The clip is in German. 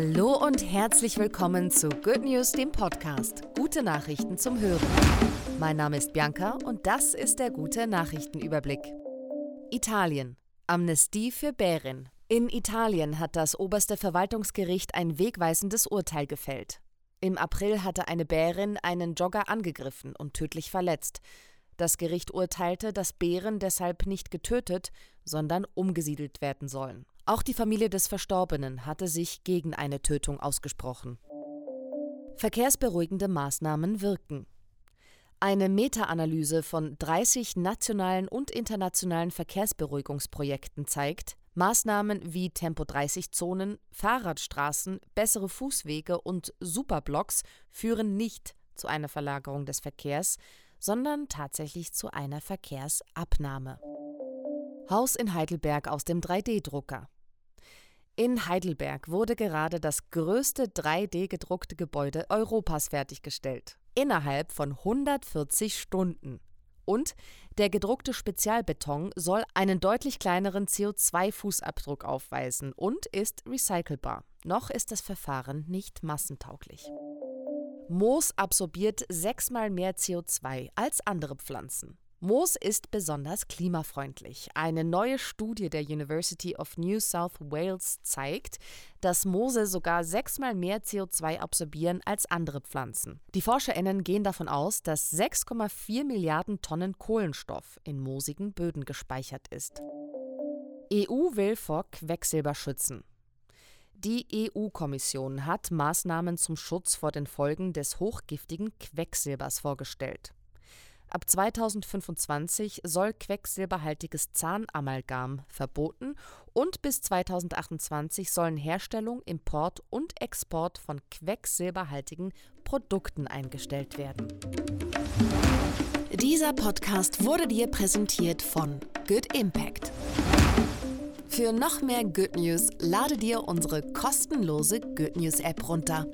Hallo und herzlich willkommen zu Good News, dem Podcast. Gute Nachrichten zum Hören. Mein Name ist Bianca und das ist der gute Nachrichtenüberblick. Italien. Amnestie für Bärin. In Italien hat das oberste Verwaltungsgericht ein wegweisendes Urteil gefällt. Im April hatte eine Bärin einen Jogger angegriffen und tödlich verletzt. Das Gericht urteilte, dass Bären deshalb nicht getötet, sondern umgesiedelt werden sollen. Auch die Familie des Verstorbenen hatte sich gegen eine Tötung ausgesprochen. Verkehrsberuhigende Maßnahmen wirken. Eine Meta-Analyse von 30 nationalen und internationalen Verkehrsberuhigungsprojekten zeigt, Maßnahmen wie Tempo-30-Zonen, Fahrradstraßen, bessere Fußwege und Superblocks führen nicht zu einer Verlagerung des Verkehrs, sondern tatsächlich zu einer Verkehrsabnahme. Haus in Heidelberg aus dem 3D-Drucker. In Heidelberg wurde gerade das größte 3D-gedruckte Gebäude Europas fertiggestellt. Innerhalb von 140 Stunden. Und der gedruckte Spezialbeton soll einen deutlich kleineren CO2-Fußabdruck aufweisen und ist recycelbar. Noch ist das Verfahren nicht massentauglich. Moos absorbiert sechsmal mehr CO2 als andere Pflanzen. Moos ist besonders klimafreundlich. Eine neue Studie der University of New South Wales zeigt, dass Moose sogar sechsmal mehr CO2 absorbieren als andere Pflanzen. Die ForscherInnen gehen davon aus, dass 6,4 Milliarden Tonnen Kohlenstoff in moosigen Böden gespeichert ist. EU will vor Quecksilber schützen. Die EU-Kommission hat Maßnahmen zum Schutz vor den Folgen des hochgiftigen Quecksilbers vorgestellt. Ab 2025 soll quecksilberhaltiges Zahnamalgam verboten und bis 2028 sollen Herstellung, Import und Export von quecksilberhaltigen Produkten eingestellt werden. Dieser Podcast wurde dir präsentiert von Good Impact. Für noch mehr Good News lade dir unsere kostenlose Good News App runter